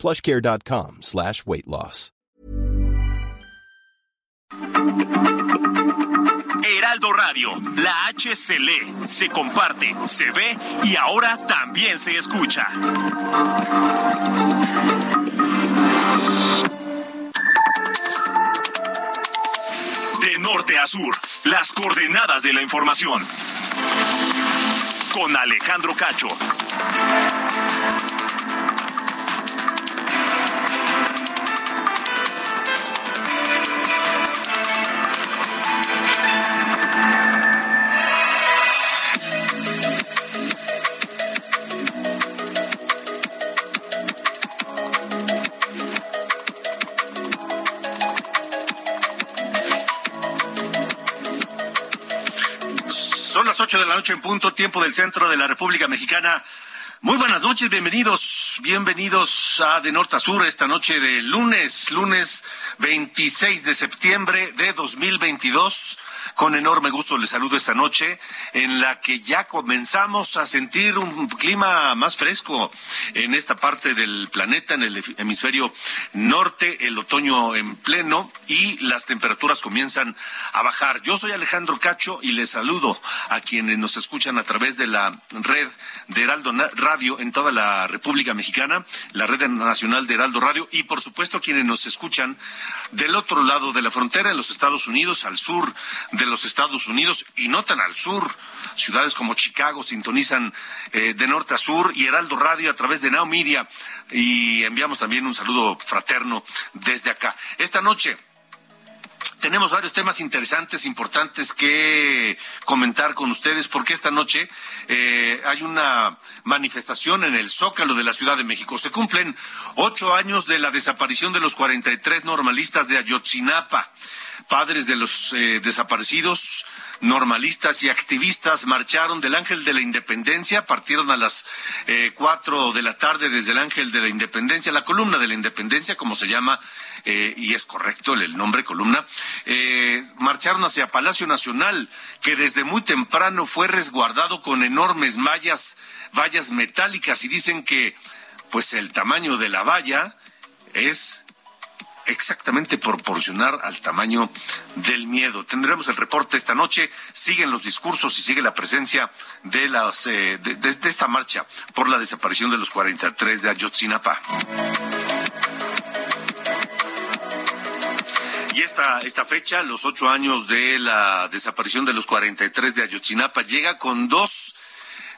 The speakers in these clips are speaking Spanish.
plushcare.com slash weight loss. Heraldo Radio, la H se lee, se comparte, se ve y ahora también se escucha. De norte a sur, las coordenadas de la información. Con Alejandro Cacho. Son las ocho de la noche en punto, tiempo del centro de la República Mexicana. Muy buenas noches, bienvenidos, bienvenidos a De Norte a Sur esta noche de lunes, lunes 26 de septiembre de 2022. Con enorme gusto les saludo esta noche en la que ya comenzamos a sentir un clima más fresco en esta parte del planeta, en el hemisferio norte, el otoño en pleno y las temperaturas comienzan a bajar. Yo soy Alejandro Cacho y les saludo a quienes nos escuchan a través de la red de Heraldo Radio en toda la República Mexicana, la red nacional de Heraldo Radio y por supuesto quienes nos escuchan del otro lado de la frontera en los Estados Unidos, al sur de los Estados Unidos y no tan al sur. Ciudades como Chicago sintonizan eh, de norte a sur y Heraldo Radio a través de Now Media y enviamos también un saludo fraterno desde acá. Esta noche tenemos varios temas interesantes, importantes que comentar con ustedes, porque esta noche eh, hay una manifestación en el Zócalo de la Ciudad de México. Se cumplen ocho años de la desaparición de los 43 normalistas de Ayotzinapa. Padres de los eh, desaparecidos normalistas y activistas marcharon del Ángel de la Independencia, partieron a las eh, cuatro de la tarde desde el Ángel de la Independencia, la columna de la Independencia, como se llama, y es correcto el nombre columna, eh, marcharon hacia Palacio Nacional, que desde muy temprano fue resguardado con enormes mallas, vallas metálicas, y dicen que, pues el tamaño de la valla es exactamente proporcionar al tamaño del miedo. Tendremos el reporte esta noche, siguen los discursos y sigue la presencia de, las, eh, de, esta marcha por la desaparición de los 43 de Ayotzinapa. Esta, fecha, los ocho años de la desaparición de los 43 de Ayotzinapa, llega con dos,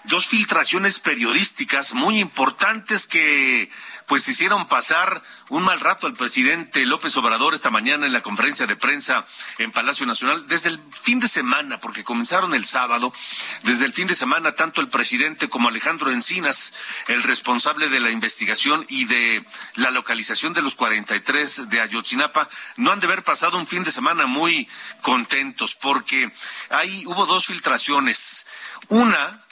dos filtraciones periodísticas muy importantes que pues hicieron pasar un mal rato al presidente López Obrador esta mañana en la conferencia de prensa en Palacio Nacional desde el fin de semana, porque comenzaron el sábado, desde el fin de semana tanto el presidente como Alejandro Encinas, el responsable de la investigación y de la localización de los 43 de Ayotzinapa, no han de haber pasado un fin de semana muy contentos, porque ahí hubo dos filtraciones. Una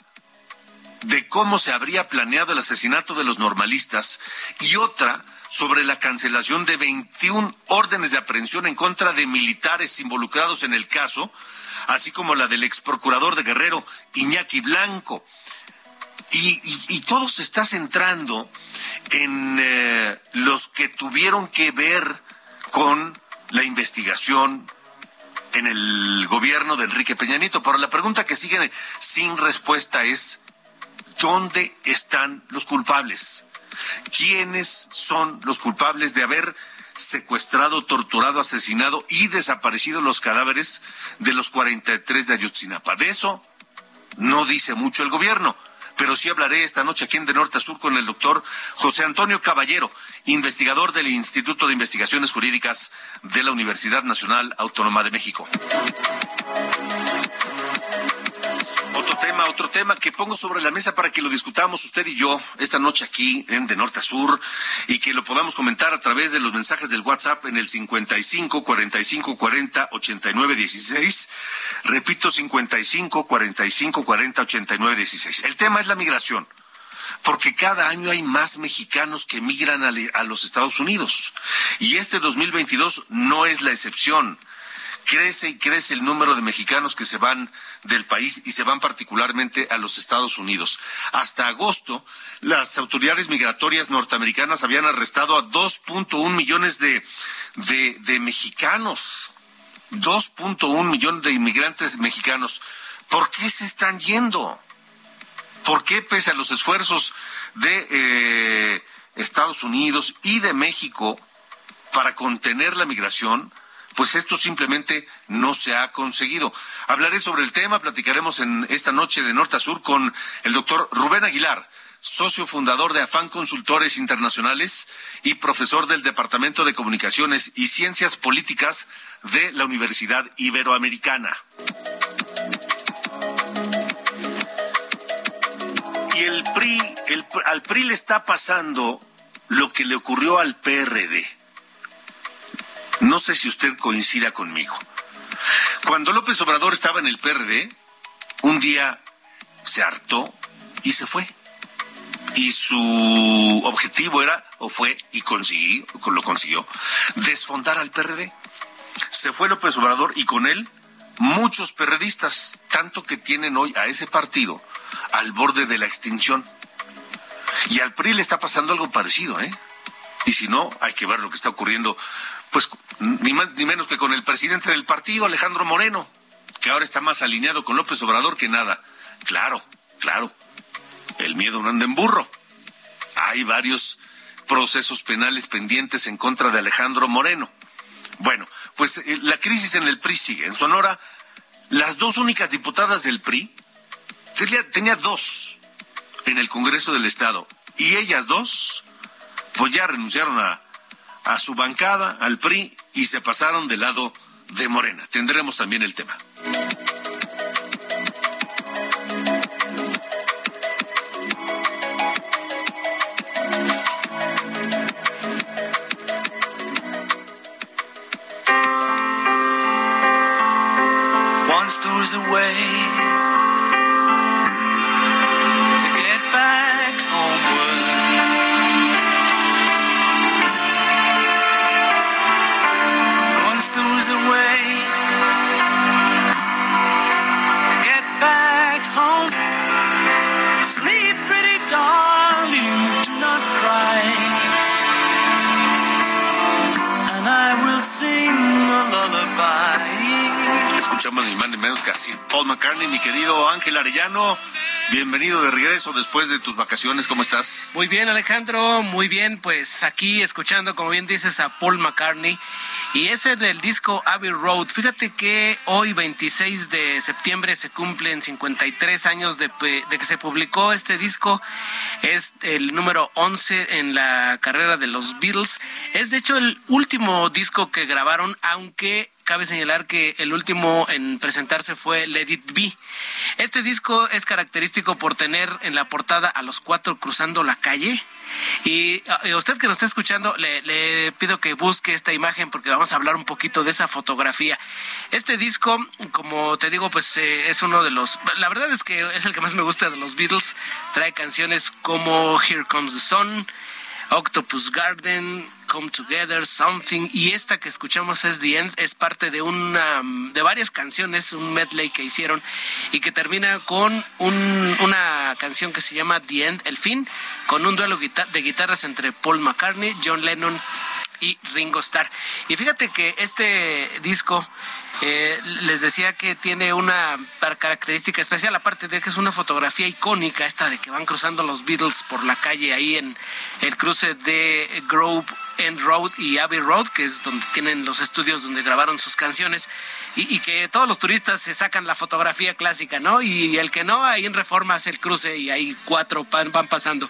de cómo se habría planeado el asesinato de los normalistas y otra sobre la cancelación de 21 órdenes de aprehensión en contra de militares involucrados en el caso, así como la del ex procurador de Guerrero, Iñaki Blanco. Y, todo se está centrando en eh, los que tuvieron que ver con la investigación en el gobierno de Enrique Peña Nieto. Pero la pregunta que sigue sin respuesta es, ¿dónde están los culpables? ¿Quiénes son los culpables de haber secuestrado, torturado, asesinado y desaparecido los cadáveres de los 43 de Ayotzinapa? De eso no dice mucho el gobierno, pero sí hablaré esta noche aquí en De Norte a Sur con el doctor José Antonio Caballero, investigador del Instituto de Investigaciones Jurídicas de la Universidad Nacional Autónoma de México. Tema otro tema que pongo sobre la mesa para que lo discutamos usted y yo esta noche aquí en De Norte a Sur y que lo podamos comentar a través de los mensajes del WhatsApp en el 55 45 40 89 16. Repito, 55 45 40 89 16. El tema es la migración porque cada año hay más mexicanos que migran a, los Estados Unidos. Y este 2022 no es la excepción. Crece y crece el número de mexicanos que se van del país y se van particularmente a los Estados Unidos. Hasta agosto, las autoridades migratorias norteamericanas habían arrestado a 2.1 millones de, de, mexicanos. 2.1 millones de inmigrantes mexicanos. ¿Por qué se están yendo? ¿Por qué pese a los esfuerzos de eh, Estados Unidos y de México para contener la migración, pues esto simplemente no se ha conseguido. Hablaré sobre el tema, platicaremos en esta noche de norte a sur con el doctor Rubén Aguilar, socio fundador de Afán Consultores Internacionales y profesor del Departamento de Comunicaciones y Ciencias Políticas de la Universidad Iberoamericana. el PRI, al PRI le está pasando lo que le ocurrió al PRD. No sé si usted coincida conmigo. Cuando López Obrador estaba en el PRD, un día se hartó y se fue. Y su objetivo era, o fue, y consiguió, lo consiguió, desfondar al PRD. Se fue López Obrador y con él muchos perredistas, tanto que tienen hoy a ese partido al borde de la extinción. Y al PRI le está pasando algo parecido, ¿eh? Y si no, hay que ver lo que está ocurriendo, pues ni más ni menos que con el presidente del partido, Alejandro Moreno, que ahora está más alineado con López Obrador que nada. Claro, claro, el miedo no anda en burro. Hay varios procesos penales pendientes en contra de Alejandro Moreno. Bueno, pues eh, la crisis en el PRI sigue. En Sonora, las dos únicas diputadas del PRI, tenía, dos en el Congreso del Estado, y ellas dos, pues ya renunciaron a, a su bancada, al PRI, y se pasaron del lado de Morena. Tendremos también el tema. Más ni menos Paul McCartney, mi querido Ángel Arellano. Bienvenido de regreso después de tus vacaciones, ¿cómo estás? Muy bien, Alejandro, muy bien, pues aquí escuchando, como bien dices, a Paul McCartney. Y es en el disco Abbey Road. Fíjate que hoy, 26 de septiembre, se cumplen 53 años de, de que se publicó este disco. Es el número 11 en la carrera de los Beatles. Es de hecho el último disco que grabaron, aunque cabe señalar que el último en presentarse fue Let It Be. Este disco es característico por tener en la portada a los cuatro cruzando la calle. Y a eh, usted que nos está escuchando, le, pido que busque esta imagen porque vamos a hablar un poquito de esa fotografía. Este disco, como te digo, pues eh, es uno de los, la verdad es que es el que más me gusta de los Beatles. Trae canciones como Here Comes the Sun, Octopus Garden, Come Together, Something y esta que escuchamos es The End, es parte de una de varias canciones, un medley que hicieron y que termina con una canción que se llama The End, el fin, con un duelo de guitarras entre Paul McCartney, John Lennon y Ringo Starr. Y fíjate que este disco eh, les decía que tiene una característica especial, aparte de que es una fotografía icónica, esta de que van cruzando los Beatles por la calle ahí en el cruce de Grove End Road y Abbey Road, que es donde tienen los estudios donde grabaron sus canciones, y, que todos los turistas se sacan la fotografía clásica, ¿no? Y, el que no, ahí en Reforma hace el cruce y ahí cuatro van, pasando.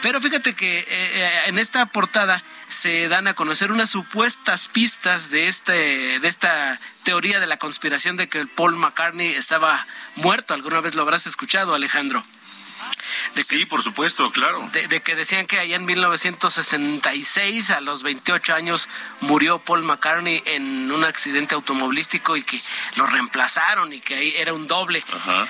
Pero fíjate que eh, eh, en esta portada se dan a conocer unas supuestas pistas de este de esta teoría de la conspiración de que Paul McCartney estaba muerto. ¿Alguna vez lo habrás escuchado, Alejandro? sí, por supuesto, claro. De, que decían que allá en 1966, a los 28 años, murió Paul McCartney en un accidente automovilístico y que lo reemplazaron y que ahí era un doble.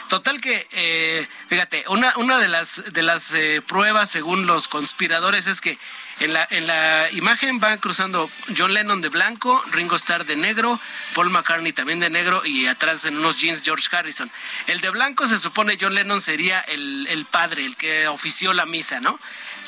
Total que, eh, fíjate, una, una de las, de las eh, pruebas, según los conspiradores, es que en la, en la imagen van cruzando John Lennon de blanco, Ringo Starr de negro, Paul McCartney también de negro y atrás en unos jeans George Harrison. El de blanco se supone John Lennon sería el, el padre, el que ofició la misa, ¿no?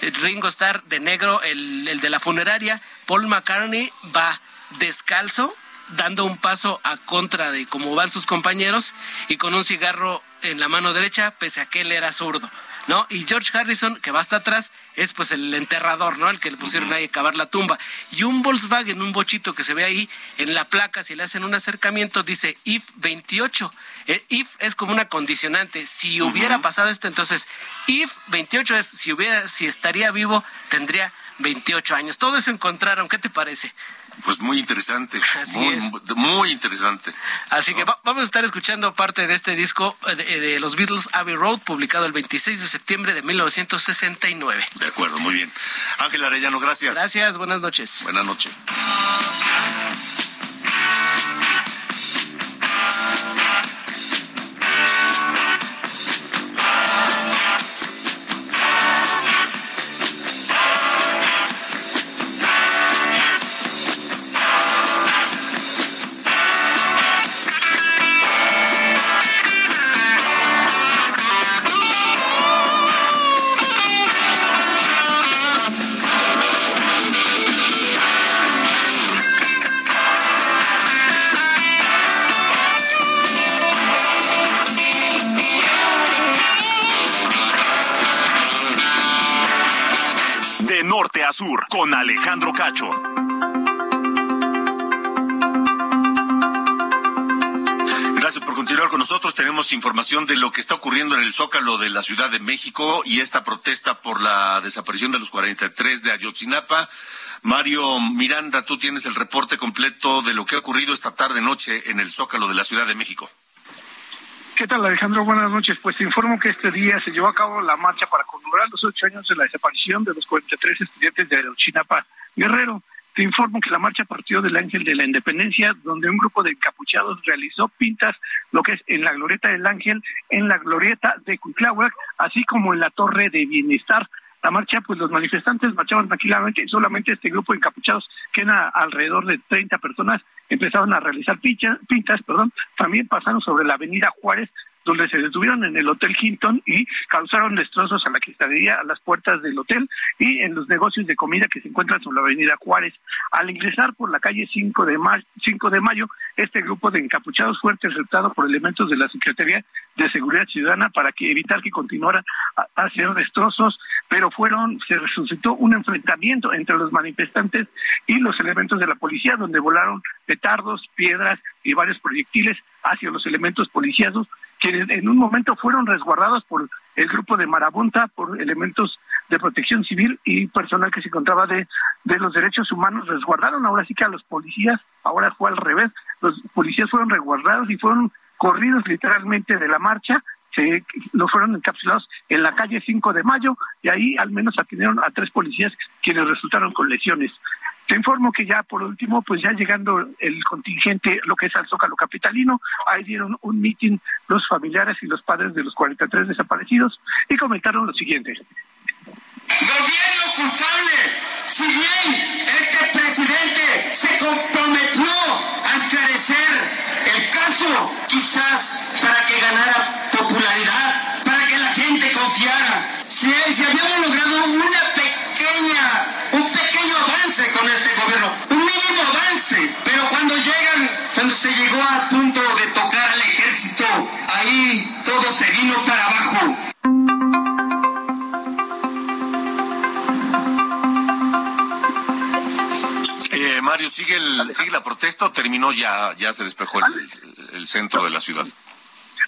Ringo Starr de negro, el, el de la funeraria. Paul McCartney va descalzo, dando un paso a contra de cómo van sus compañeros y con un cigarro en la mano derecha, pese a que él era zurdo. ¿No? Y George Harrison, que va hasta atrás, es pues el enterrador, ¿no? El que le pusieron ahí a cavar la tumba. Y un Volkswagen, un bochito que se ve ahí en la placa, si le hacen un acercamiento, dice IF 28. Eh, if es como una condicionante. Si hubiera pasado esto, entonces IF 28 es si hubiera, si estaría vivo, tendría 28 años. Todo eso encontraron. ¿Qué te parece? Pues muy interesante, muy, interesante. Así que vamos a estar escuchando parte de este disco eh, de, de, los Beatles Abbey Road, publicado el 26 de septiembre de 1969. De acuerdo, muy bien. Ángel Arellano, gracias. Gracias, buenas noches. Buenas noches. Alejandro Cacho. Gracias por continuar con nosotros. Tenemos información de lo que está ocurriendo en el Zócalo de la Ciudad de México y esta protesta por la desaparición de los 43 de Ayotzinapa. Mario Miranda, tú tienes el reporte completo de lo que ha ocurrido esta tarde noche en el Zócalo de la Ciudad de México. ¿Qué tal, Alejandro? Buenas noches. Pues te informo que este día se llevó a cabo la marcha para conmemorar los ocho años de la desaparición de los 43 estudiantes de Chinapa Guerrero. Te informo que la marcha partió del Ángel de la Independencia, donde un grupo de encapuchados realizó pintas, lo que es en la glorieta del Ángel, en la glorieta de Cuitláhuac, así como en la Torre de Bienestar, la marcha, pues los manifestantes marchaban tranquilamente y solamente este grupo de encapuchados, que era alrededor de 30 personas, empezaron a realizar pintas, perdón, también pasaron sobre la avenida Juárez, donde se detuvieron en el Hotel Hinton y causaron destrozos a la cristalería, a las puertas del hotel y en los negocios de comida que se encuentran sobre la avenida Juárez. Al ingresar por la calle 5 de, mayo, 5 de mayo, este grupo de encapuchados fue interceptado por elementos de la Secretaría de Seguridad Ciudadana para que evitar que continuaran a, hacer destrozos, pero fueron, se resucitó un enfrentamiento entre los manifestantes y los elementos de la policía, donde volaron petardos, piedras y varios proyectiles hacia los elementos policíados quienes en un momento fueron resguardados por el grupo de Marabunta, por elementos de protección civil y personal que se encontraba de, de los derechos humanos, resguardaron ahora sí que a los policías, ahora fue al revés, los policías fueron resguardados y fueron corridos literalmente de la marcha, se lo fueron encapsulados en la calle 5 de mayo y ahí al menos atendieron a tres policías quienes resultaron con lesiones. Te informo que ya por último, pues ya llegando el contingente, lo que es al Zócalo Capitalino, ahí dieron un mitin los familiares y los padres de los 43 desaparecidos y comentaron lo siguiente. Gobierno culpable, si bien este presidente se comprometió a esclarecer el caso, quizás para que ganara popularidad, para que la gente confiara, si, si habíamos logrado una pequeña, avance con este gobierno, un mínimo avance, pero cuando llegan, cuando se llegó al punto de tocar al ejército, ahí todo se vino para abajo. Mario, ¿sigue, el, ¿sigue la protesta o terminó ya, ya se despejó el, centro de la ciudad?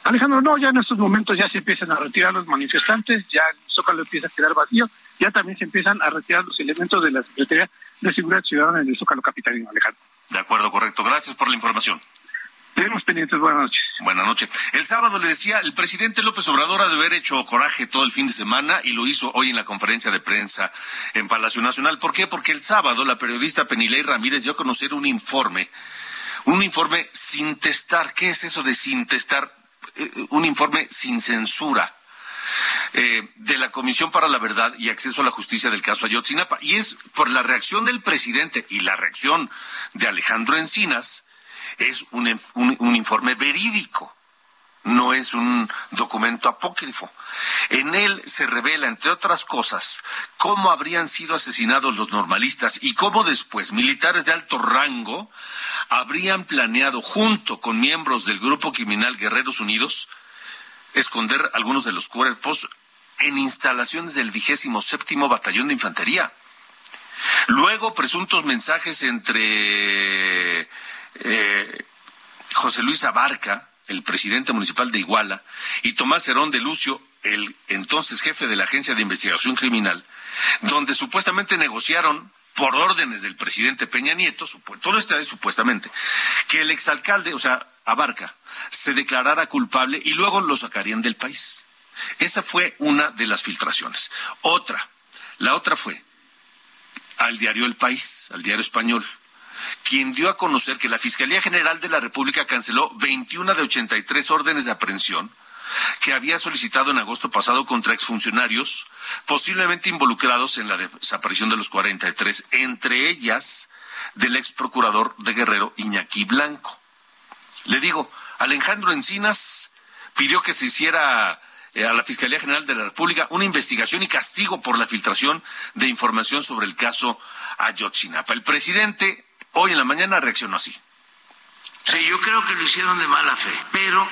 Alejandro, no, ya en estos momentos ya se empiezan a retirar los manifestantes, ya el Zócalo empieza a quedar vacío, ya también se empiezan a retirar los elementos de la Secretaría de Seguridad Ciudadana en el Zócalo Capitalino, Alejandro. De acuerdo, correcto. Gracias por la información. Tenemos pendientes, buenas noches. Buenas noches. El sábado le decía, el presidente López Obrador ha de haber hecho coraje todo el fin de semana y lo hizo hoy en la conferencia de prensa en Palacio Nacional. ¿Por qué? Porque el sábado la periodista Penilei Ramírez dio a conocer un informe, un informe sin testar. ¿Qué es eso de sin testar? Eh, un informe sin censura. Eh, de la Comisión para la Verdad y Acceso a la Justicia del caso Ayotzinapa. Y es por la reacción del presidente y la reacción de Alejandro Encinas, es un, un, informe verídico no es un documento apócrifo. En él se revela, entre otras cosas, cómo habrían sido asesinados los normalistas y cómo después militares de alto rango habrían planeado, junto con miembros del grupo criminal Guerreros Unidos, esconder algunos de los cuerpos en instalaciones del vigésimo séptimo batallón de infantería. Luego, presuntos mensajes entre eh, José Luis Abarca, el presidente municipal de Iguala, y Tomás Herón de Lucio, el entonces jefe de la Agencia de Investigación Criminal, donde supuestamente negociaron por órdenes del presidente Peña Nieto, todo esto es supuestamente, que el exalcalde, o sea, Abarca, se declarara culpable y luego lo sacarían del país. Esa fue una de las filtraciones. Otra, la otra fue al diario El País, al diario español, quien dio a conocer que la Fiscalía General de la República canceló 21 de 83 órdenes de aprehensión que había solicitado en agosto pasado contra exfuncionarios posiblemente involucrados en la desaparición de los 43, entre ellas del ex procurador de Guerrero Iñaki Blanco. Le digo, Alejandro Encinas pidió que se hiciera eh, a la Fiscalía General de la República una investigación y castigo por la filtración de información sobre el caso Ayotzinapa. El presidente hoy en la mañana reaccionó así. Sí, yo creo que lo hicieron de mala fe, pero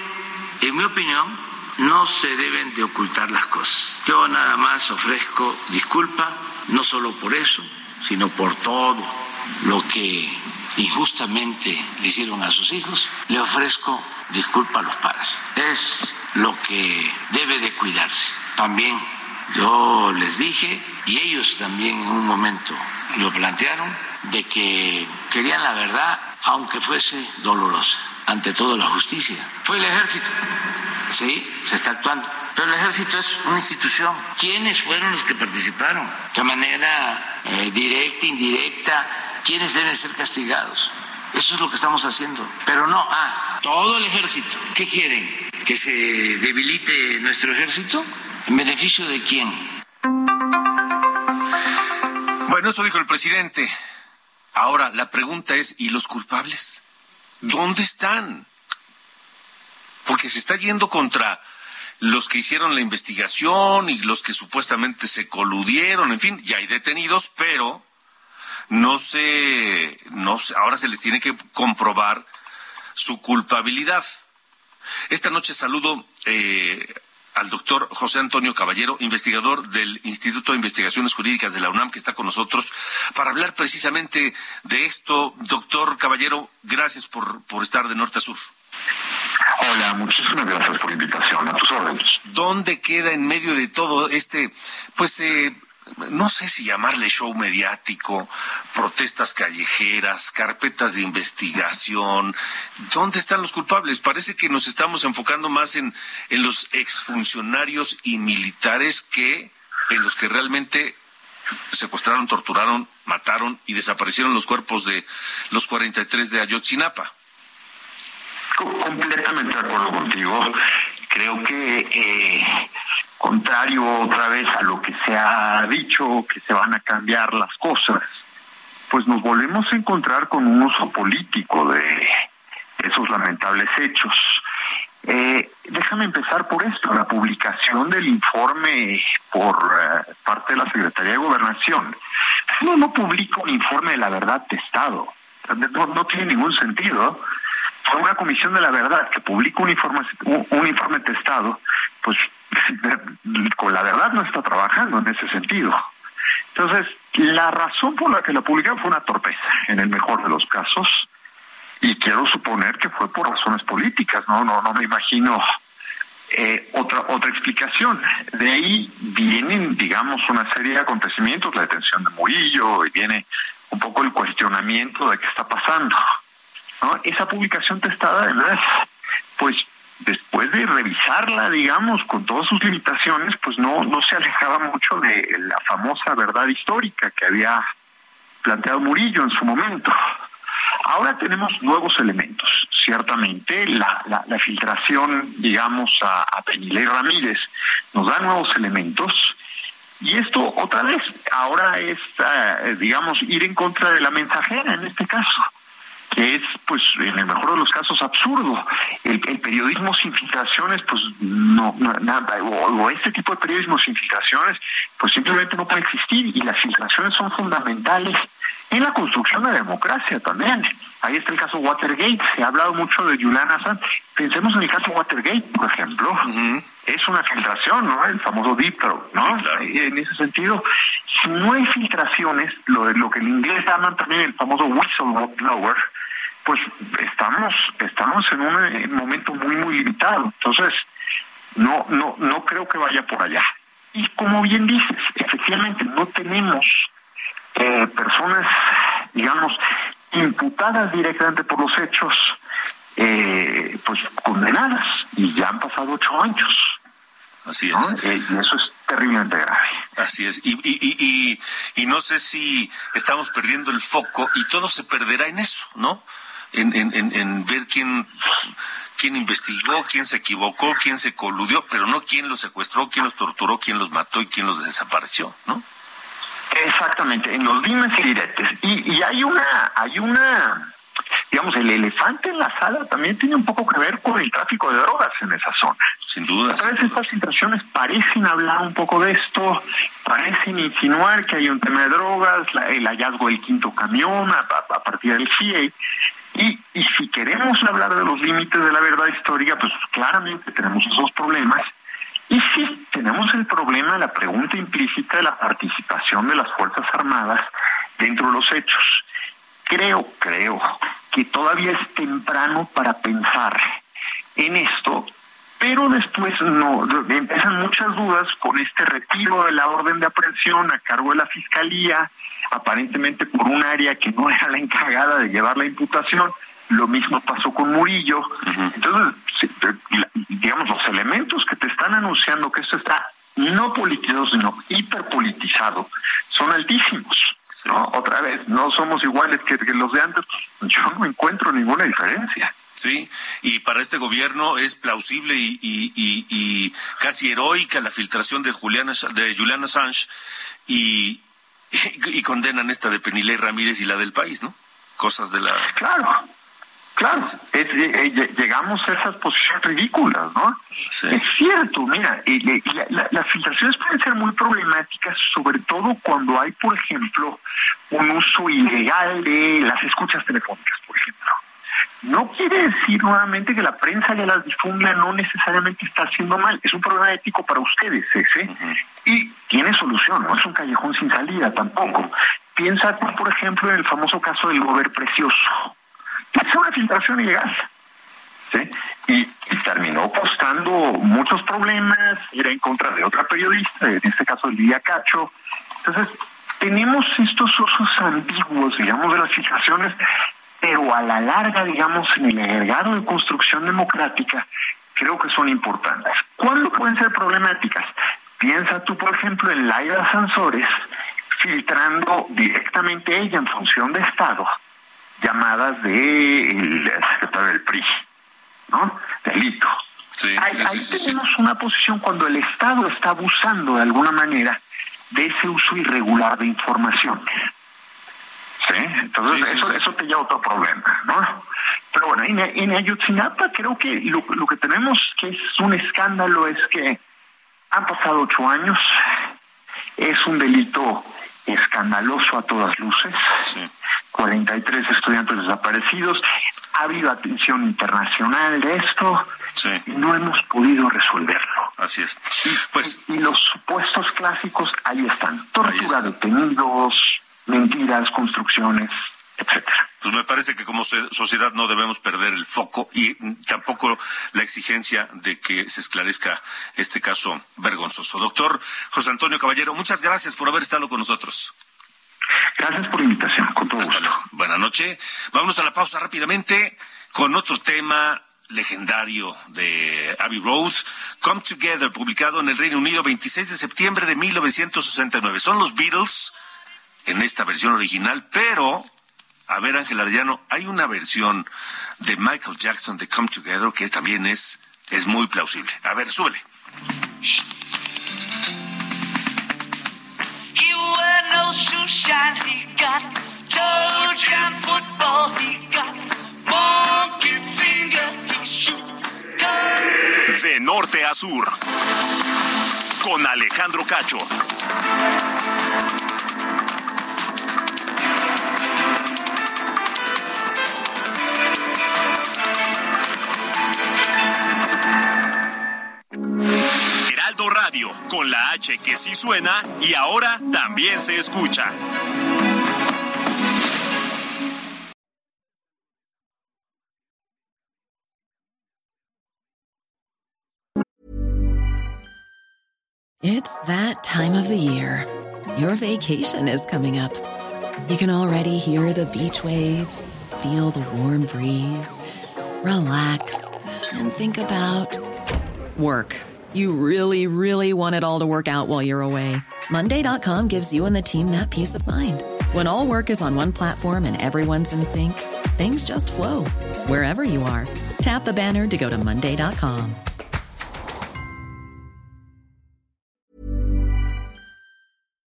en mi opinión no se deben de ocultar las cosas. Yo nada más ofrezco disculpa, no solo por eso, sino por todo lo que injustamente le hicieron a sus hijos. Le ofrezco disculpa a los padres. Es lo que debe de cuidarse. También yo les dije, y ellos también en un momento lo plantearon, de que querían la verdad, aunque fuese dolorosa. Ante todo la justicia. Fue el ejército. Sí, se está actuando. Pero el ejército es una institución. ¿Quiénes fueron los que participaron? De manera eh, directa, indirecta. ¿Quiénes deben ser castigados? Eso es lo que estamos haciendo. Pero no, ah, todo el ejército. ¿Qué quieren? ¿Que se debilite nuestro ejército? ¿En beneficio de quién? Bueno, eso dijo el presidente. Ahora, la pregunta es, ¿y los culpables? ¿Dónde están? Porque se está yendo contra los que hicieron la investigación y los que supuestamente se coludieron, en fin, ya hay detenidos, pero no se, no ahora se les tiene que comprobar su culpabilidad. Esta noche saludo eh, al doctor José Antonio Caballero, investigador del Instituto de Investigaciones Jurídicas de la UNAM, que está con nosotros para hablar precisamente de esto. Doctor Caballero, gracias por, por estar de norte a sur. Hola, muchísimas gracias por la invitación. A tus órdenes. ¿Dónde queda en medio de todo este, pues, eh, no sé si llamarle show mediático, protestas callejeras, carpetas de investigación. ¿Dónde están los culpables? Parece que nos estamos enfocando más en, en los exfuncionarios y militares que en los que realmente secuestraron, torturaron, mataron y desaparecieron los cuerpos de los 43 de Ayotzinapa. Completamente de acuerdo contigo. Creo que eh, contrario otra vez a lo que se ha dicho, que se van a cambiar las cosas, pues nos volvemos a encontrar con un uso político de esos lamentables hechos. Eh, déjame empezar por esto, la publicación del informe por eh, parte de la Secretaría de Gobernación. No, no publica un informe de la verdad testado, no, no tiene ningún sentido. Fue una comisión de la verdad que publica un informe, un informe testado, pues con la verdad no está trabajando en ese sentido. Entonces, La razón por la que la publicaron fue una torpeza, en el mejor de los casos, y quiero suponer que fue por razones políticas, no, no, no me imagino eh, otra otra explicación. De ahí vienen, digamos, una serie de acontecimientos, la detención de Murillo, y viene un poco el cuestionamiento de qué está pasando. Esa publicación testada, además, pues después de revisarla, digamos, con todas sus limitaciones, pues no, no se alejaba mucho de la famosa verdad histórica que había planteado Murillo en su momento. Ahora tenemos nuevos elementos. Ciertamente, la, la, filtración, digamos, a, a Penilei Ramírez nos da nuevos elementos. Y esto, otra vez, ahora es, eh, digamos, ir en contra de la mensajera en este caso que es, pues, en el mejor de los casos, absurdo. El, periodismo sin filtraciones, pues, no, nada, o, este tipo de periodismo sin filtraciones, pues simplemente no puede existir y las filtraciones son fundamentales en la construcción de la democracia también. Ahí está el caso Watergate, se ha hablado mucho de Julian Assange. Pensemos en el caso Watergate, por ejemplo. Es una filtración, ¿no? El famoso Deep ¿no? En ese sentido, si no hay filtraciones, lo, lo que en inglés llaman también el famoso whistleblower, pues estamos estamos en un momento muy muy limitado entonces no no no creo que vaya por allá y como bien dices efectivamente no tenemos eh, personas digamos imputadas directamente por los hechos eh, pues condenadas y ya han pasado ocho años Así es. Eh, y eso es terriblemente grave. Así es. Y, y, y, y, no sé si estamos perdiendo el foco y todo se perderá en eso, ¿no? en, en, en, ver quién quién investigó, quién se equivocó, quién se coludió, pero no quién los secuestró, quién los torturó, quién los mató y quién los desapareció, ¿no? Exactamente, en los dimes y diretes. Y, y hay una, hay una, digamos, el elefante en la sala también tiene un poco que ver con el tráfico de drogas en esa zona. Sin duda. A veces estas filtraciones parecen hablar un poco de esto, parecen insinuar que hay un tema de drogas, el hallazgo del quinto camión a, a partir del CIE, y, y si queremos hablar de los límites de la verdad histórica, pues claramente tenemos esos problemas. Y sí, tenemos el problema de la pregunta implícita de la participación de las Fuerzas Armadas dentro de los hechos. Creo, creo que todavía es temprano para pensar en esto, pero después no empiezan muchas dudas con este retiro de la orden de aprehensión a cargo de la Fiscalía, aparentemente por un área que no era la encargada de llevar la imputación. Lo mismo pasó con Murillo. Entonces, digamos, los elementos que te están anunciando que esto está no politizado, sino hiperpolitizado, son altísimos. ¿no? Otra vez, no somos iguales que, los de antes. Yo no encuentro ninguna diferencia. Sí, y para este gobierno es plausible y, y, y, casi heroica la filtración de Juliana de Julian Assange y, y, condenan esta de Penilei Ramírez y la del país, ¿no? Cosas de la... Claro, claro, eh, eh, llegamos a esas posiciones ridículas, ¿no? Es cierto, mira, las filtraciones pueden ser muy problemáticas, sobre todo cuando hay, por ejemplo, un uso ilegal de las escuchas telefónicas, por ejemplo. No quiere decir nuevamente que la prensa ya las difunda no necesariamente está haciendo mal. Es un problema ético para ustedes ese. Y tiene solución, no es un callejón sin salida tampoco. Piensa por ejemplo, en el famoso caso del Gober Precioso. Es una filtración ilegal. ¿sí? Y, terminó costando muchos problemas, ir en contra de otra periodista, en este caso Lidia Cacho. Entonces, tenemos estos usos ambiguos, digamos, de las filtraciones pero a la larga, digamos, en el agregado de construcción democrática, creo que son importantes. ¿Cuándo pueden ser problemáticas? Piensa tú, por ejemplo, en Laida Sansores filtrando directamente ella en función de Estado llamadas del secretario del PRI, ¿no? Delito. Sí, ahí, tenemos una posición cuando el Estado está abusando de alguna manera de ese uso irregular de información. ¿sí? Entonces eso, eso te lleva a otro problema, ¿no? Pero bueno, en, en Ayotzinapa creo que lo, lo que tenemos que es un escándalo es que han pasado ocho años, es un delito escandaloso a todas luces, sí. 43 estudiantes desaparecidos, ha habido atención internacional de esto, y no hemos podido resolverlo. Así es. Pues y, los supuestos clásicos ahí están. Tortura detenidos, mentiras, construcciones, etcétera. Pues me parece que como sociedad no debemos perder el foco y tampoco la exigencia de que se esclarezca este caso vergonzoso. Doctor José Antonio Caballero, muchas gracias por haber estado con nosotros. Gracias por la invitación, con todo Hasta luego. Buenas noches. Vámonos a la pausa rápidamente con otro tema legendario de Abbey Road, Come Together, publicado en el Reino Unido 26 de septiembre de 1969. Son los Beatles en esta versión original, pero, a ver Ángel Arellano, hay una versión de Michael Jackson de Come Together que también es, es muy plausible. A ver, súbele. De norte a sur. Con Alejandro Cacho. Heraldo Radio, con la H que sí suena y ahora también se escucha. It's that time of the year. Your vacation is coming up. You can already hear the beach waves, feel the warm breeze, relax, and think about work. You really, really want it all to work out while you're away. Monday.com gives you and the team that peace of mind. When all work is on one platform and everyone's in sync, things just flow wherever you are. Tap the banner to go to Monday.com.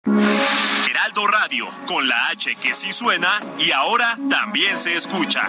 Heraldo Radio, con la H que sí suena y ahora también se escucha.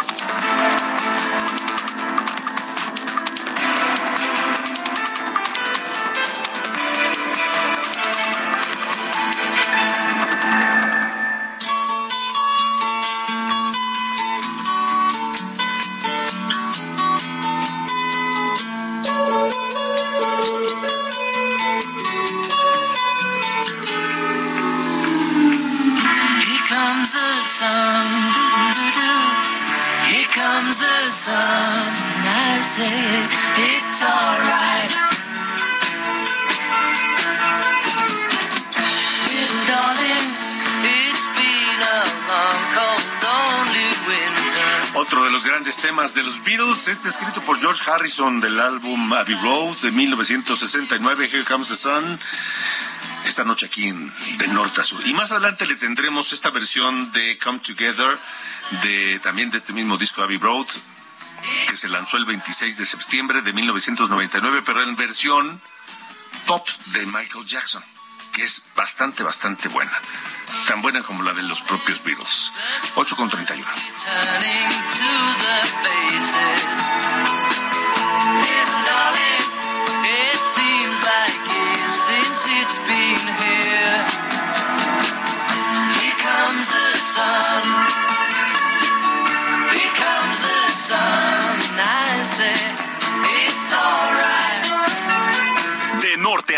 Los Beatles, este escrito por George Harrison del álbum Abbey Road de 1969, Here Comes the Sun esta noche aquí en de norte a sur. Y más adelante le tendremos esta versión de Come Together de también de este mismo disco Abbey Road que se lanzó el 26 de septiembre de 1999, pero en versión pop de Michael Jackson, que es bastante, bastante buena. Tan buena como la de los propios Beatles. 8 con 31.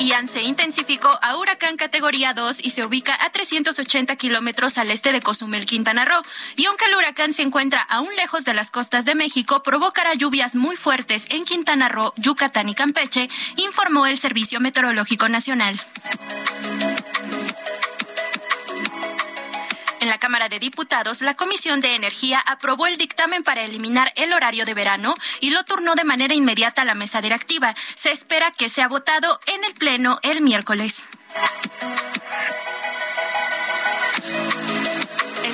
Ian se intensificó a huracán categoría 2 y se ubica a 380 kilómetros al este de Cozumel, Quintana Roo. Y aunque el huracán se encuentra aún lejos de las costas de México, provocará lluvias muy fuertes en Quintana Roo, Yucatán y Campeche, informó el Servicio Meteorológico Nacional. La Cámara de Diputados, la Comisión de Energía aprobó el dictamen para eliminar el horario de verano y lo turnó de manera inmediata a la mesa directiva. Se espera que sea votado en el Pleno el miércoles.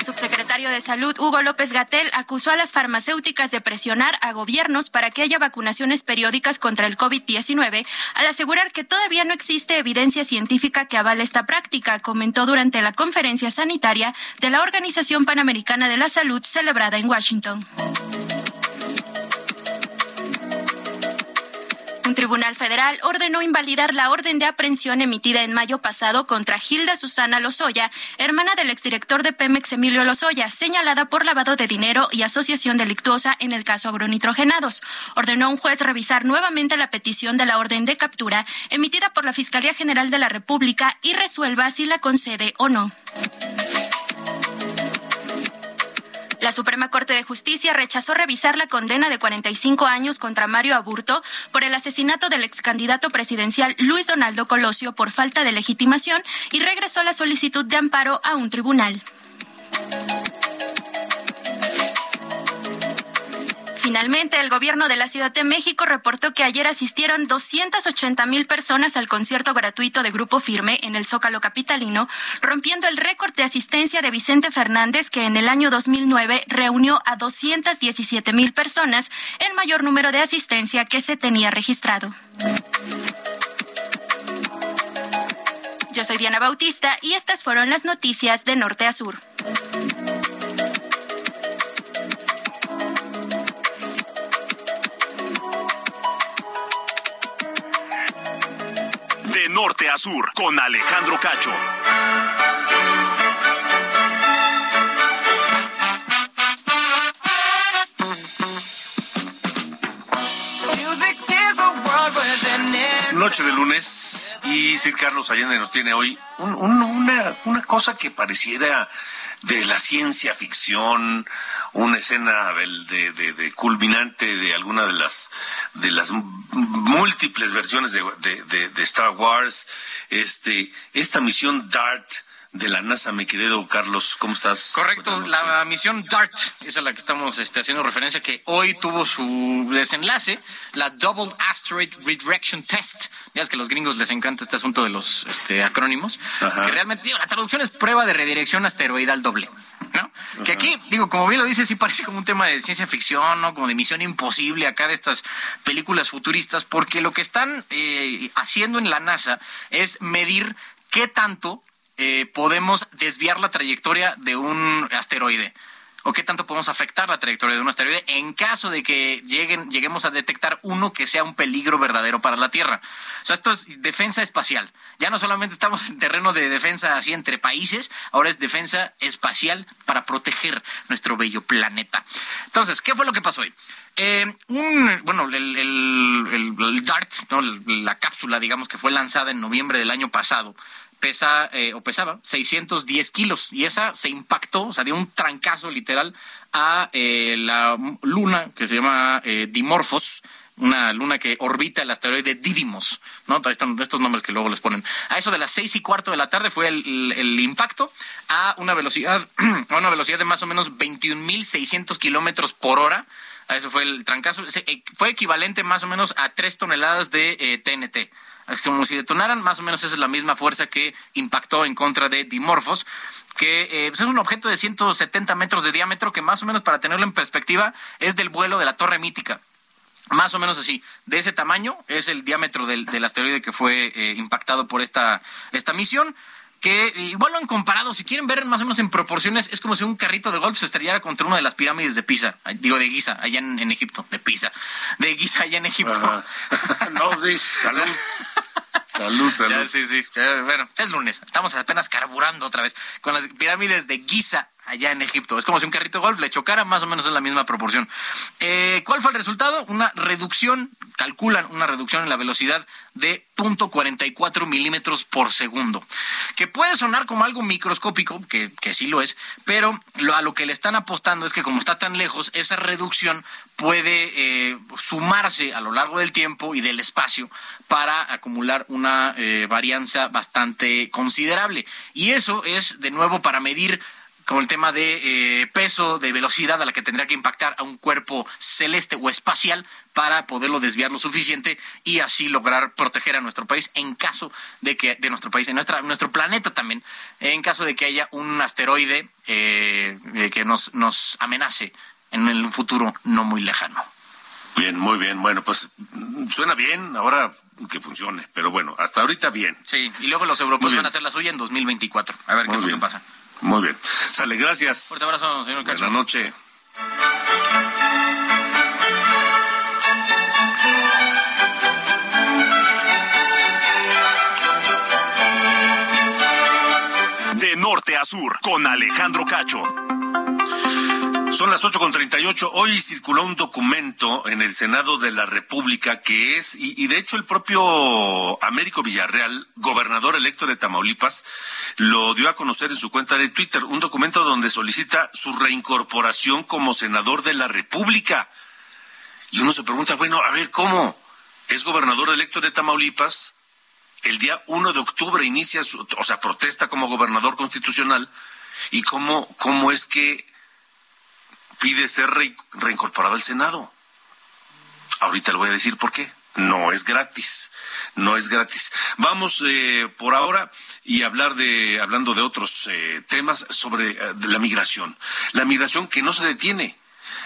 Subsecretario de Salud, Hugo López Gatel, acusó a las farmacéuticas de presionar a gobiernos para que haya vacunaciones periódicas contra el COVID-19, al asegurar que todavía no existe evidencia científica que avale esta práctica, comentó durante la conferencia sanitaria de la Organización Panamericana de la Salud celebrada en Washington. Un tribunal federal ordenó invalidar la orden de aprehensión emitida en mayo pasado contra Gilda Susana Lozoya, hermana del exdirector de Pemex Emilio Lozoya, señalada por lavado de dinero y asociación delictuosa en el caso agronitrogenados. Ordenó a un juez revisar nuevamente la petición de la orden de captura emitida por la Fiscalía General de la República y resuelva si la concede o no. La Suprema Corte de Justicia rechazó revisar la condena de 45 años contra Mario Aburto por el asesinato del ex candidato presidencial Luis Donaldo Colosio por falta de legitimación y regresó la solicitud de amparo a un tribunal. Finalmente, el gobierno de la Ciudad de México reportó que ayer asistieron 280 mil personas al concierto gratuito de Grupo Firme en el Zócalo Capitalino, rompiendo el récord de asistencia de Vicente Fernández, que en el año 2009 reunió a 217 mil personas, el mayor número de asistencia que se tenía registrado. Yo soy Diana Bautista y estas fueron las noticias de Norte a Sur. Norte a sur, con Alejandro Cacho. Noche de lunes y Sir Carlos Allende nos tiene hoy un- un- una, una cosa que pareciera de la ciencia ficción, una escena del- de, de- de culminante de alguna de las de las múltiples versiones de, de- de- de Star Wars, este esta misión DART de la NASA, mi querido Carlos, ¿cómo estás? Correcto, la misión DART es a la que estamos este, haciendo referencia, que hoy tuvo su desenlace, la Double Asteroid Redirection Test. Ya es que a los gringos les encanta este asunto de los este, acrónimos, Ajá. que realmente, digo, la traducción es prueba de redirección asteroidal doble. ¿No? Que aquí, digo, como bien lo dice, sí parece como un tema de ciencia ficción, ¿no? Como de misión imposible acá de estas películas futuristas, porque lo que están eh, haciendo en la NASA es medir qué tanto eh, podemos desviar la trayectoria de un asteroide o qué tanto podemos afectar la trayectoria de un asteroide en caso de que lleguen, lleguemos a detectar uno que sea un peligro verdadero para la Tierra. O sea, esto es defensa espacial. Ya no solamente estamos en terreno de defensa así entre países, ahora es defensa espacial para proteger nuestro bello planeta. Entonces, ¿qué fue lo que pasó hoy? Eh, bueno, el- el DART, ¿no? la cápsula, digamos, que fue lanzada en noviembre del año pasado, pesa eh, o pesaba 610 kilos y esa se impactó, o sea, dio un trancazo literal a eh, la luna que se llama eh, Dimorphos, una luna que orbita el asteroide Didymos, ¿no? Están estos nombres que luego les ponen. A eso de las seis y cuarto de la tarde fue el, impacto a una velocidad, a una velocidad de más o menos 21.600 kilómetros por hora. A eso fue el trancazo. Eh, Fue equivalente más o menos a tres toneladas de eh, TNT. Es como si detonaran, más o menos esa es la misma fuerza que impactó en contra de Dimorphos, que eh, pues es un objeto de 170 metros de diámetro que más o menos para tenerlo en perspectiva es del vuelo de la Torre Mítica. Más o menos así, de ese tamaño es el diámetro del, asteroide que fue eh, impactado por esta, esta misión. Que igual lo han comparado, si quieren ver más o menos en proporciones, es como si un carrito de golf se estrellara contra una de las pirámides de Pisa, digo de Giza, allá en, en Egipto, de Pisa, de Giza allá en Egipto. No, sí, salud. Salud, salud. Ya, sí, sí. Ya, bueno, es lunes. Estamos apenas carburando otra vez con las pirámides de Giza allá en Egipto. Es como si un carrito de golf le chocara más o menos en la misma proporción. Eh, ¿Cuál fue el resultado? Una reducción, calculan una reducción en la velocidad de 0.44 milímetros por segundo. Que puede sonar como algo microscópico, que, que sí lo es, pero lo- a lo que le están apostando es que como está tan lejos, esa reducción puede eh, sumarse a lo largo del tiempo y del espacio para acumular una eh, varianza bastante considerable. Y eso es, de nuevo, para medir como el tema de eh, peso, de velocidad a la que tendría que impactar a un cuerpo celeste o espacial para poderlo desviar lo suficiente y así lograr proteger a nuestro país en caso de que de nuestro país, en nuestra, nuestro planeta también, en caso de que haya un asteroide que nos, nos amenace en un futuro no muy lejano. Bien, muy bien. Bueno, pues suena bien, ahora que funcione, pero bueno, hasta ahorita bien. Sí, y luego los europeos van a hacer la suya en 2024. A ver qué es lo que pasa. Muy bien. Sale, gracias. Fuerte abrazo, señor Cacho. Buenas noches. De norte a sur, con Alejandro Cacho. Son las ocho con treinta y ocho. Hoy circuló un documento en el Senado de la República que es, y, y, de hecho el propio Américo Villarreal, gobernador electo de Tamaulipas, lo dio a conocer en su cuenta de Twitter, un documento donde solicita su reincorporación como senador de la República. Y uno se pregunta, bueno, a ver, ¿cómo? Es gobernador electo de Tamaulipas, el día 1 de octubre inicia, su, o sea, protesta como gobernador constitucional, y cómo, cómo es que pide ser re reincorporado al Senado. Ahorita le voy a decir por qué. No es gratis, no es gratis. Vamos eh, por ahora y hablar de, hablando de otros eh, temas sobre eh, de la migración. La migración que no se detiene,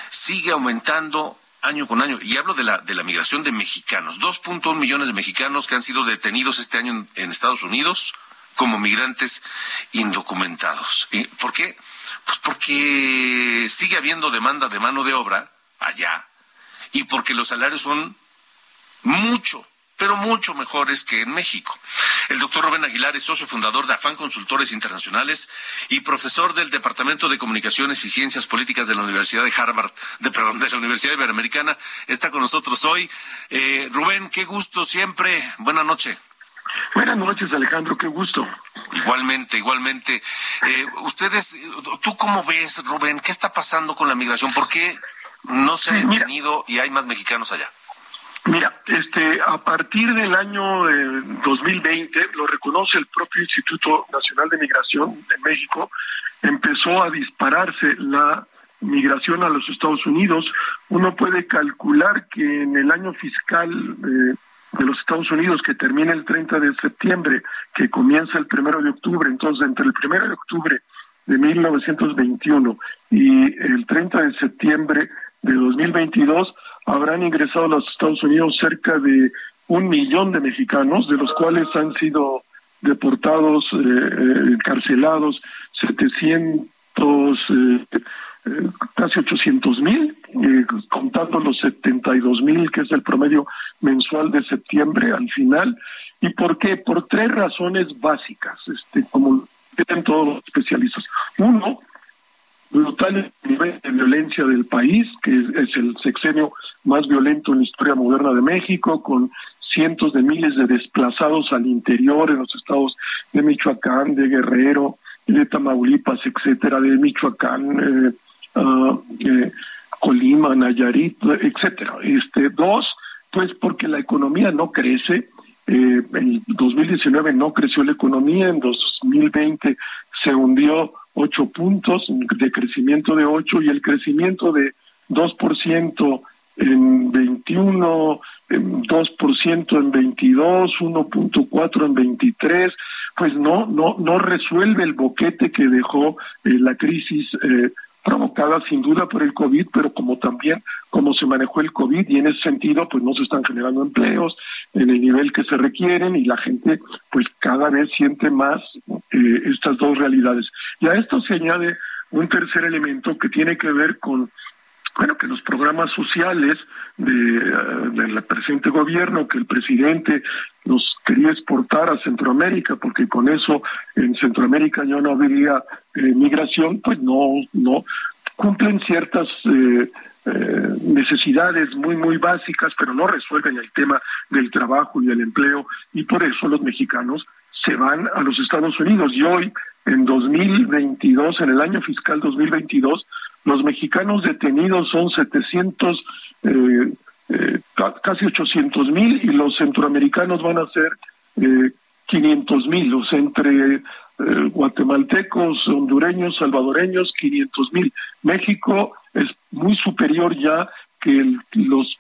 sigue aumentando año con año. Y hablo de la, de la migración de mexicanos. 2.1 millones de mexicanos que han sido detenidos este año en Estados Unidos como migrantes indocumentados. ¿Y ¿Por qué? Pues porque sigue habiendo demanda de mano de obra allá y porque los salarios son mucho, pero mucho mejores que en México. El doctor Rubén Aguilar es socio fundador de Afán Consultores Internacionales y profesor del Departamento de Comunicaciones y Ciencias Políticas de la Universidad de Harvard, de, perdón, de la Universidad Iberoamericana. Está con nosotros hoy. Eh, Rubén, qué gusto siempre. Buenas noches. Buenas noches, Alejandro, qué gusto. Igualmente, igualmente. Eh, ustedes, ¿tú cómo ves, Rubén? ¿Qué está pasando con la migración? ¿Por qué no se ha detenido y hay más mexicanos allá? Mira, este, a partir del año eh, 2020, lo reconoce el propio Instituto Nacional de Migración de México, empezó a dispararse la migración a los Estados Unidos. Uno puede calcular que en el año fiscal eh, de los Estados Unidos que termina el 30 de septiembre, que comienza el primero de octubre, entonces entre el primero de octubre de 1921 y el 30 de septiembre de 2022 habrán ingresado a los Estados Unidos cerca de un millón de mexicanos, de los cuales han sido deportados, eh, encarcelados, 700, eh, eh, casi 800 mil, eh, contando los 72 mil, que es el promedio mensual de septiembre al final. ¿Y por qué? Por tres razones básicas, este, como dicen todos los especialistas. Uno, brutal nivel de violencia del país, que es el sexenio más violento en la historia moderna de México, con cientos de miles de desplazados al interior en los estados de Michoacán, de Guerrero, de Tamaulipas, etcétera, de Michoacán, eh, uh, eh, Colima, Nayarit, etcétera. Este, dos, pues porque la economía no crece. Eh, en 2019 no creció la economía, en 2020 se hundió ocho puntos de crecimiento de ocho y el crecimiento de 2% en 21, en 2% en 22, 1.4 en 23, pues no no no resuelve el boquete que dejó eh, la crisis eh, provocada sin duda por el COVID, pero como también como se manejó el COVID y en ese sentido pues no se están generando empleos en el nivel que se requieren y la gente pues cada vez siente más eh, estas dos realidades. Y a esto se añade un tercer elemento que tiene que ver con bueno, que los programas sociales de, del presente gobierno, que el presidente nos quería exportar a Centroamérica, porque con eso en Centroamérica ya no habría eh, migración, pues no, no cumplen ciertas eh, eh, necesidades muy, muy básicas, pero no resuelven el tema del trabajo y el empleo, y por eso los mexicanos se van a los Estados Unidos. Y hoy, en 2022, en el año fiscal 2022, los mexicanos detenidos son 700, eh, eh, casi 800 mil y los centroamericanos van a ser eh, 500 mil, o sea, entre eh, guatemaltecos, hondureños, salvadoreños, 500 mil. México es muy superior ya que el, los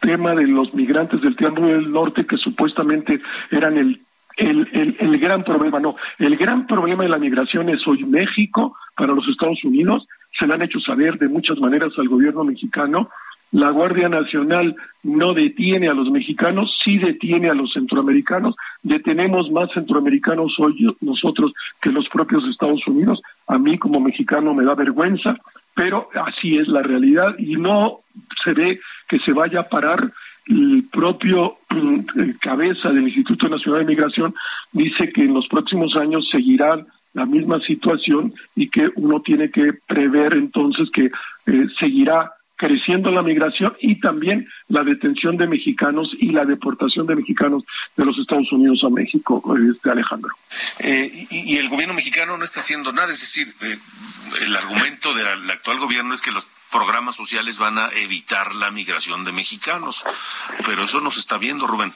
temas de los migrantes del Triángulo del Norte que supuestamente eran el el, el, el, gran problema, no, el gran problema de la migración es hoy México para los Estados Unidos, se le han hecho saber de muchas maneras al gobierno mexicano, la Guardia Nacional no detiene a los mexicanos, sí detiene a los centroamericanos, detenemos más centroamericanos hoy nosotros que los propios Estados Unidos, a mí como mexicano me da vergüenza, pero así es la realidad y no se ve que se vaya a parar el propio mm, cabeza del Instituto Nacional de Migración. Dice que en los próximos años seguirá la misma situación y que uno tiene que prever entonces que eh, seguirá creciendo la migración y también la detención de mexicanos y la deportación de mexicanos de los Estados Unidos a México, este Alejandro. Eh, y, el gobierno mexicano no está haciendo nada, es decir, eh, el argumento del actual gobierno es que los programas sociales van a evitar la migración de mexicanos, pero eso no se está viendo, Rubén.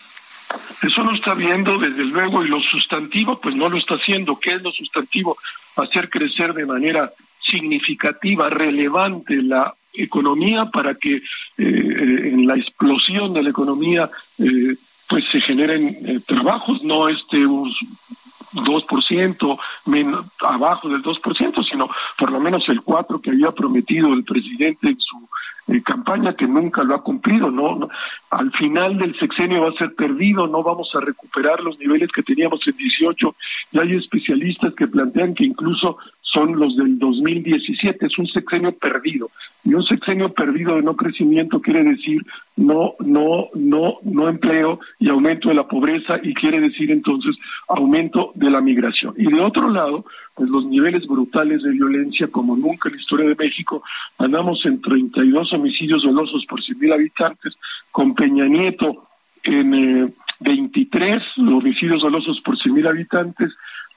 Eso no está viendo, desde luego, y lo sustantivo, pues no lo está haciendo. ¿Qué es lo sustantivo? Hacer crecer de manera significativa, relevante la economía para que eh, en la explosión de la economía eh, pues se generen eh, trabajos, no este 2%, menos, abajo del 2%, sino por lo menos el 4% que había prometido el presidente en su eh, campaña que nunca lo ha cumplido, ¿no? Al final del sexenio va a ser perdido, no vamos a recuperar los niveles que teníamos en 18. Y hay especialistas que plantean que incluso son los del 2017, es un sexenio perdido. Y un sexenio perdido de no crecimiento quiere decir no, no, no, no empleo y aumento de la pobreza y quiere decir entonces aumento de la migración. Y de otro lado, pues los niveles brutales de violencia como nunca en la historia de México, andamos en 32 homicidios dolosos por 100.000 habitantes, con Peña Nieto en 23 eh, homicidios dolosos por 100.000 habitantes,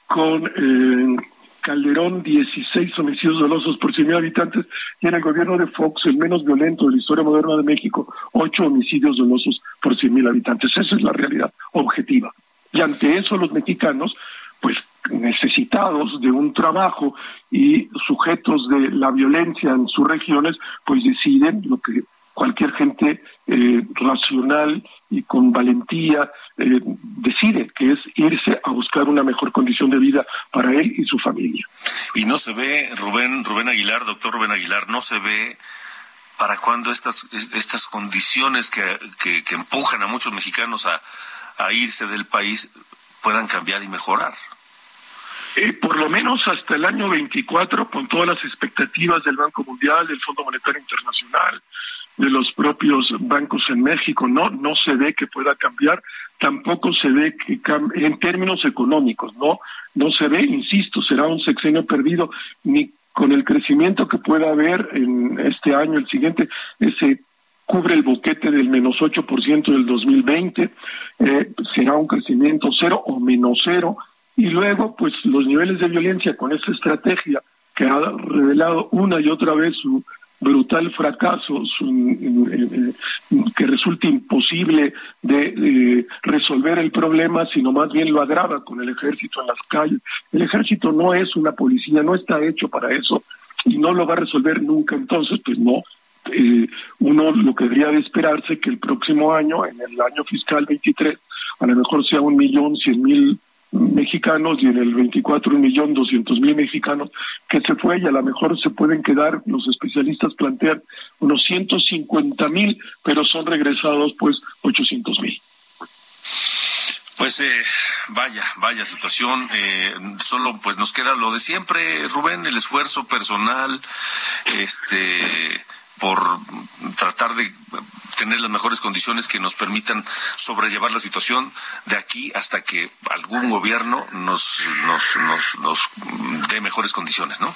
con eh, Calderón 16 homicidios dolosos por 100.000 habitantes y en el gobierno de Fox, el menos violento de la historia moderna de México, 8 homicidios dolosos por 100.000 habitantes. Esa es la realidad objetiva. Y ante eso los mexicanos, pues necesitados de un trabajo y sujetos de la violencia en sus regiones, pues deciden lo que cualquier gente eh, racional y con valentía eh, decide, que es irse a buscar una mejor condición de vida para él y su familia. Y no se ve, Rubén, Rubén Aguilar, doctor Rubén Aguilar, no se ve para cuándo estas, estas condiciones que, que, empujan a muchos mexicanos a, a irse del país puedan cambiar y mejorar. Eh, por lo menos hasta el año 24, con todas las expectativas del Banco Mundial, del Fondo Monetario Internacional, de los propios bancos en México, no, no se ve que pueda cambiar, tampoco se ve que en términos económicos, no, no se ve, insisto, será un sexenio perdido, ni con el crecimiento que pueda haber en este año, el siguiente, ese cubre el boquete del menos 8% del 2020, eh, será un crecimiento cero o menos cero, y luego, pues los niveles de violencia con esa estrategia que ha revelado una y otra vez su brutal fracaso que resulta imposible de resolver el problema, sino más bien lo agrava con el ejército en las calles. El ejército no es una policía, no está hecho para eso y no lo va a resolver nunca. Entonces, pues no, eh, uno lo que debería de esperarse que el próximo año, en el año fiscal 23, a lo mejor sea un millón cien mil mexicanos y en el 24 un millón doscientos mil mexicanos que se fue y a lo mejor se pueden quedar, los especialistas plantean unos 150 mil, pero son regresados pues 800 mil. Pues eh, vaya, vaya situación. Eh, solo pues nos queda lo de siempre, Rubén, el esfuerzo personal, este, por tratar de tener las mejores condiciones que nos permitan sobrellevar la situación de aquí hasta que algún gobierno nos, nos, nos, dé mejores condiciones, ¿no?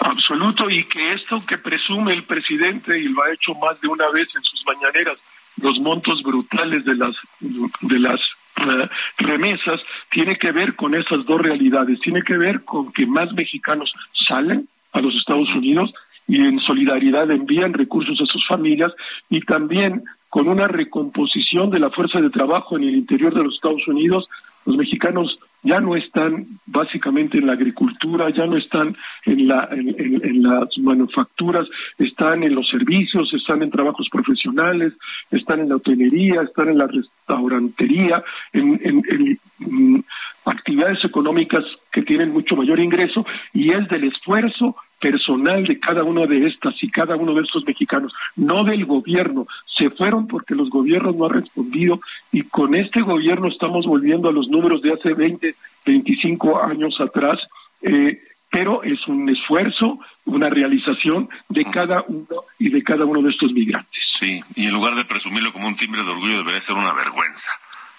Absoluto, y que esto que presume el presidente, y lo ha hecho más de una vez en sus mañaneras, los montos brutales de las, de las eh, remesas, tiene que ver con esas dos realidades, tiene que ver con que más mexicanos salen a los Estados Unidos y en solidaridad envían recursos a sus familias y también con una recomposición de la fuerza de trabajo en el interior de los Estados Unidos, los mexicanos ya no están básicamente en la agricultura, ya no están en, la, las manufacturas, están en los servicios, están en trabajos profesionales, están en la hotelería, están en la restaurantería, en, en mm, actividades económicas que tienen mucho mayor ingreso y es del esfuerzo personal de cada una de estas y cada uno de estos mexicanos, no del gobierno. Se fueron porque los gobiernos no han respondido y con este gobierno estamos volviendo a los números de hace 20, 25 años atrás, eh, pero es un esfuerzo, una realización de cada uno y de cada uno de estos migrantes. Sí, y en lugar de presumirlo como un timbre de orgullo, debería ser una vergüenza.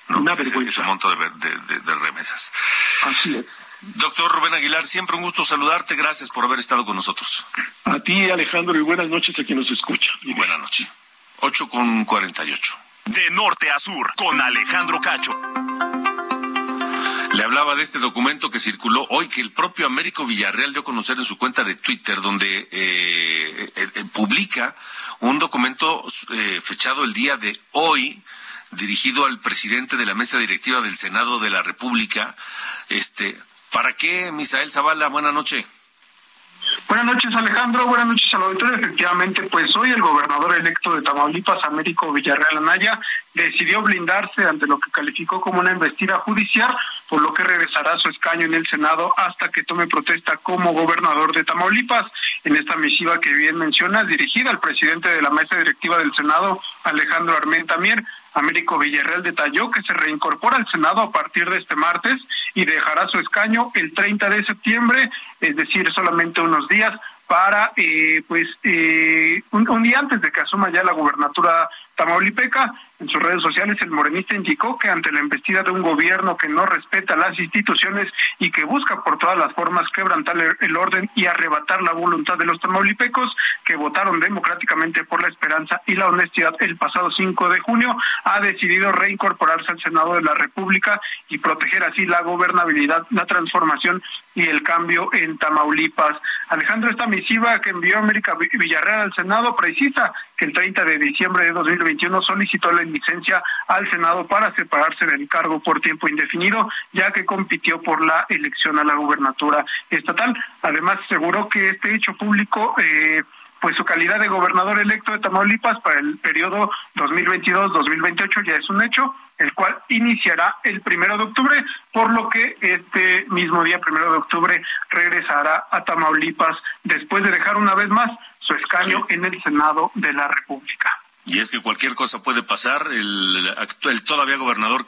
Una vergüenza. Ese, monto de, de remesas. Así es. Doctor Rubén Aguilar, siempre un gusto saludarte. Gracias por haber estado con nosotros. A ti, Alejandro, y buenas noches a quien nos escucha. Y buenas noches. 8 con 48. De norte a sur, con Alejandro Cacho. Le hablaba de este documento que circuló hoy, que el propio Américo Villarreal dio a conocer en su cuenta de Twitter, donde eh, eh, eh, publica un documento fechado el día de hoy, dirigido al presidente de la mesa directiva del Senado de la República, este, ¿Para qué, Misael Zavala? Buenas noches. Buenas noches, Alejandro. Buenas noches al auditorio. Efectivamente, pues hoy el gobernador electo de Tamaulipas, Américo Villarreal Anaya, decidió blindarse ante lo que calificó como una investida judicial, por lo que regresará a su escaño en el Senado hasta que tome protesta como gobernador de Tamaulipas. En esta misiva que bien mencionas, dirigida al presidente de la mesa directiva del Senado, Alejandro Armenta Mier, Américo Villarreal detalló que se reincorpora al Senado a partir de este martes y dejará su escaño el 30 de septiembre, es decir, solamente unos días para, eh, pues, eh, un, día antes de que asuma ya la gubernatura tamaulipeca. En sus redes sociales, el morenista indicó que ante la embestida de un gobierno que no respeta las instituciones y que busca por todas las formas quebrantar el orden y arrebatar la voluntad de los tamaulipecos que votaron democráticamente por la esperanza y la honestidad el pasado 5 de junio, ha decidido reincorporarse al Senado de la República y proteger así la gobernabilidad, la transformación y el cambio en Tamaulipas. Alejandro, esta misiva que envió América Villarreal al Senado precisa el 30 de diciembre de 2021 solicitó la licencia al Senado para separarse del cargo por tiempo indefinido, ya que compitió por la elección a la gubernatura estatal. Además, aseguró que este hecho público eh, pues su calidad de gobernador electo de Tamaulipas para el periodo 2022-2028 ya es un hecho, el cual iniciará el primero de octubre, por lo que este mismo día, primero de octubre, regresará a Tamaulipas después de dejar una vez más su escaño en el Senado de la República. Y es que cualquier cosa puede pasar. El, actual, todavía gobernador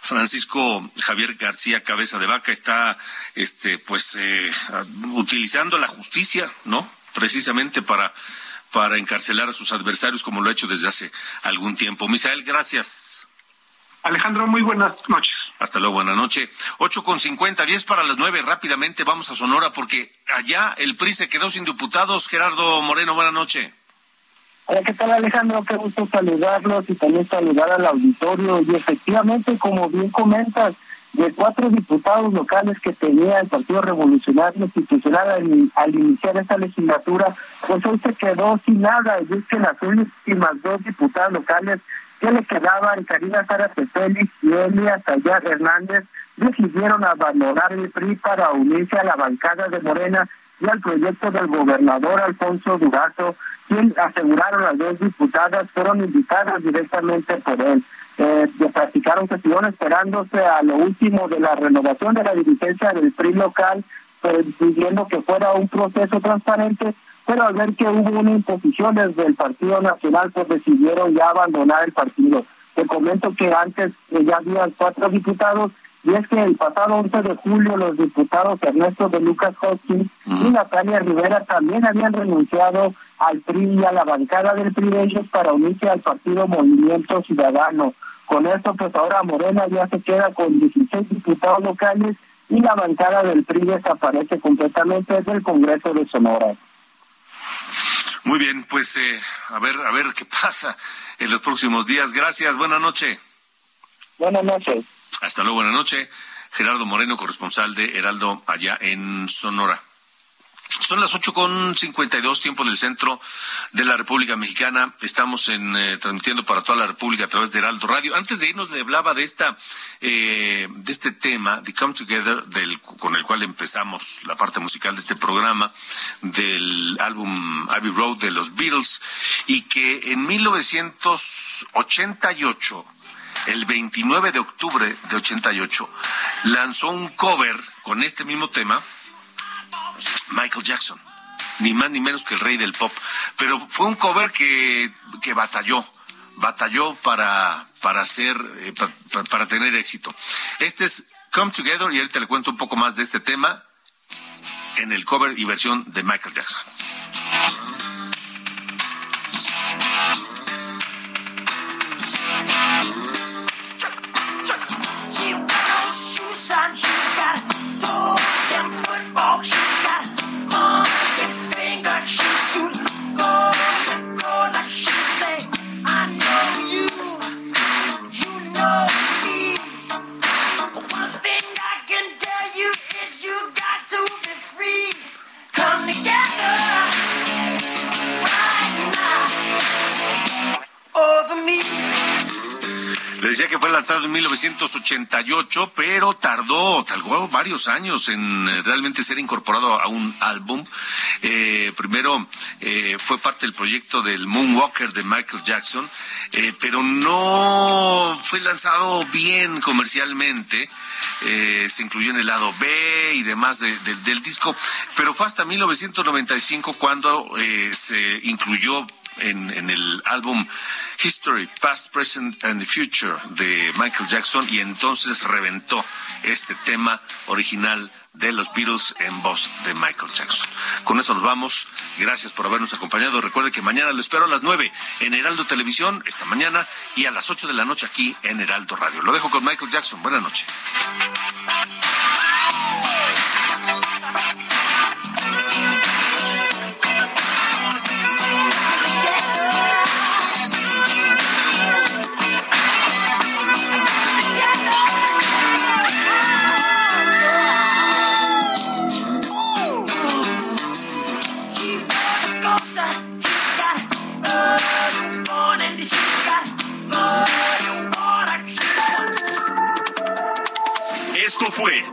Francisco Javier García Cabeza de Vaca está, este, pues, eh, utilizando la justicia, ¿no? Precisamente para, para encarcelar a sus adversarios, como lo ha hecho desde hace algún tiempo. Misael, gracias. Alejandro, muy buenas noches. Hasta luego, buena noche. Ocho con cincuenta, diez para las nueve. Rápidamente vamos a Sonora porque allá el PRI se quedó sin diputados. Gerardo Moreno, buena noche. Hola, ¿qué tal Alejandro? Qué gusto saludarlos y también saludar al auditorio. Y efectivamente, como bien comentas, de cuatro diputados locales que tenía el Partido Revolucionario Institucional al, iniciar esta legislatura, pues hoy se quedó sin nada. Y es que las últimas dos diputadas locales que le quedaban, Karina Sara Félix y Elia Sayar Hernández, decidieron abandonar el PRI para unirse a la bancada de Morena y al proyecto del gobernador Alfonso Durazo, quien aseguraron las dos diputadas fueron invitadas directamente por él. Eh, practicaron estuvieron esperándose a lo último de la renovación de la dirigencia del PRI local, pues, pidiendo que fuera un proceso transparente, pero al ver que hubo una imposición desde el Partido Nacional, pues decidieron ya abandonar el partido. Te comento que antes eh, ya había cuatro diputados y es que el pasado 11 de julio los diputados Ernesto de Lucas Hopkins y Natalia Rivera también habían renunciado al PRI y a la bancada del PRI de ellos para unirse al partido Movimiento Ciudadano. Con esto, pues ahora Morena ya se queda con 16 diputados locales y la bancada del PRI desaparece completamente del Congreso de Sonora. Muy bien, pues eh, a ver, a ver qué pasa en los próximos días. Gracias, buena noche. Buenas noches. Hasta luego, buena noche. Gerardo Moreno, corresponsal de Heraldo allá en Sonora. Son las ocho con cincuenta y dos tiempo del centro de la República Mexicana. Estamos en, eh, transmitiendo para toda la República a través de Heraldo Radio. Antes de irnos le hablaba de esta eh, de este tema, The Come Together, del, con el cual empezamos la parte musical de este programa, del álbum Abbey Road de los Beatles, y que en 1988 el 29 de octubre de 88, lanzó un cover con este mismo tema Michael Jackson, ni más ni menos que el rey del pop. Pero fue un cover que, que batalló, batalló para, para hacer, eh, para, tener éxito. Este es Come Together y ahorita le cuento un poco más de este tema en el cover y versión de Michael Jackson. Decía que fue lanzado en 1988, pero tardó, tardó varios años en eh, realmente ser incorporado a un álbum. Eh, primero eh, fue parte del proyecto del Moonwalker de Michael Jackson, pero no fue lanzado bien comercialmente. se incluyó en el lado B y demás del disco, pero fue hasta 1995 cuando se incluyó en, el álbum History, Past, Present and the Future de Michael Jackson y entonces reventó este tema original de los Beatles en voz de Michael Jackson. Con eso nos vamos. Gracias por habernos acompañado. Recuerde que mañana lo espero a las 9 en Heraldo Televisión, esta mañana, y a las 8 de la noche aquí en Heraldo Radio. Lo dejo con Michael Jackson. Buenas noches.